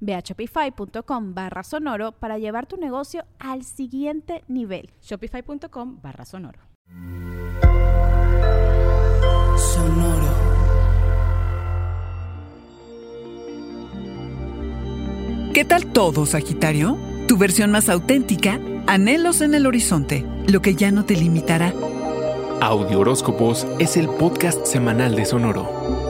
Ve a shopify.com barra sonoro para llevar tu negocio al siguiente nivel. Shopify.com barra sonoro. Sonoro. ¿Qué tal todo, Sagitario? Tu versión más auténtica, anhelos en el horizonte, lo que ya no te limitará. Audio Horóscopos es el podcast semanal de Sonoro.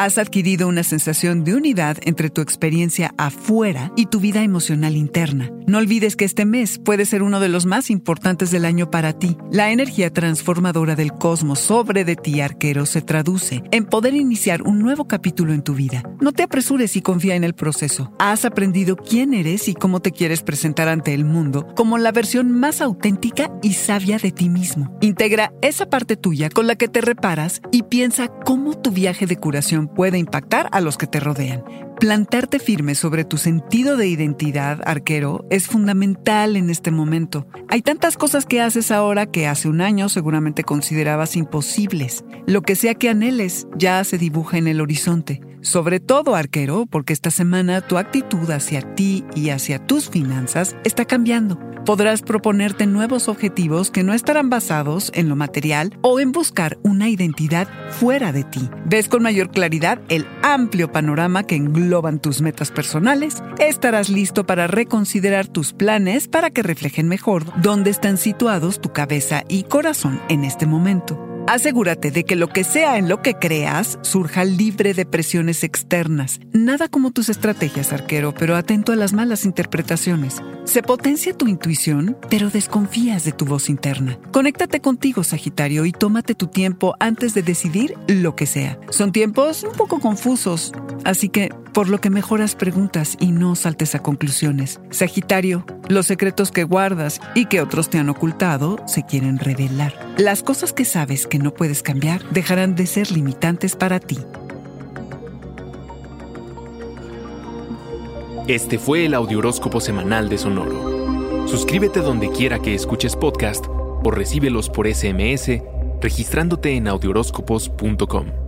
Has adquirido una sensación de unidad entre tu experiencia afuera y tu vida emocional interna. No olvides que este mes puede ser uno de los más importantes del año para ti. La energía transformadora del cosmos sobre de ti, arquero, se traduce en poder iniciar un nuevo capítulo en tu vida. No te apresures y confía en el proceso. Has aprendido quién eres y cómo te quieres presentar ante el mundo como la versión más auténtica y sabia de ti mismo. Integra esa parte tuya con la que te reparas y piensa cómo tu viaje de curación puede impactar a los que te rodean. Plantarte firme sobre tu sentido de identidad, arquero, es fundamental en este momento. Hay tantas cosas que haces ahora que hace un año seguramente considerabas imposibles. Lo que sea que anheles ya se dibuja en el horizonte. Sobre todo, arquero, porque esta semana tu actitud hacia ti y hacia tus finanzas está cambiando podrás proponerte nuevos objetivos que no estarán basados en lo material o en buscar una identidad fuera de ti. Ves con mayor claridad el amplio panorama que engloban tus metas personales. Estarás listo para reconsiderar tus planes para que reflejen mejor dónde están situados tu cabeza y corazón en este momento. Asegúrate de que lo que sea en lo que creas surja libre de presiones externas. Nada como tus estrategias, arquero, pero atento a las malas interpretaciones. Se potencia tu intuición, pero desconfías de tu voz interna. Conéctate contigo, Sagitario, y tómate tu tiempo antes de decidir lo que sea. Son tiempos un poco confusos, así que por lo que mejoras preguntas y no saltes a conclusiones. Sagitario, los secretos que guardas y que otros te han ocultado se quieren revelar. Las cosas que sabes que no puedes cambiar dejarán de ser limitantes para ti. Este fue el Audioróscopo Semanal de Sonoro. Suscríbete donde quiera que escuches podcast o recíbelos por SMS registrándote en audioróscopos.com.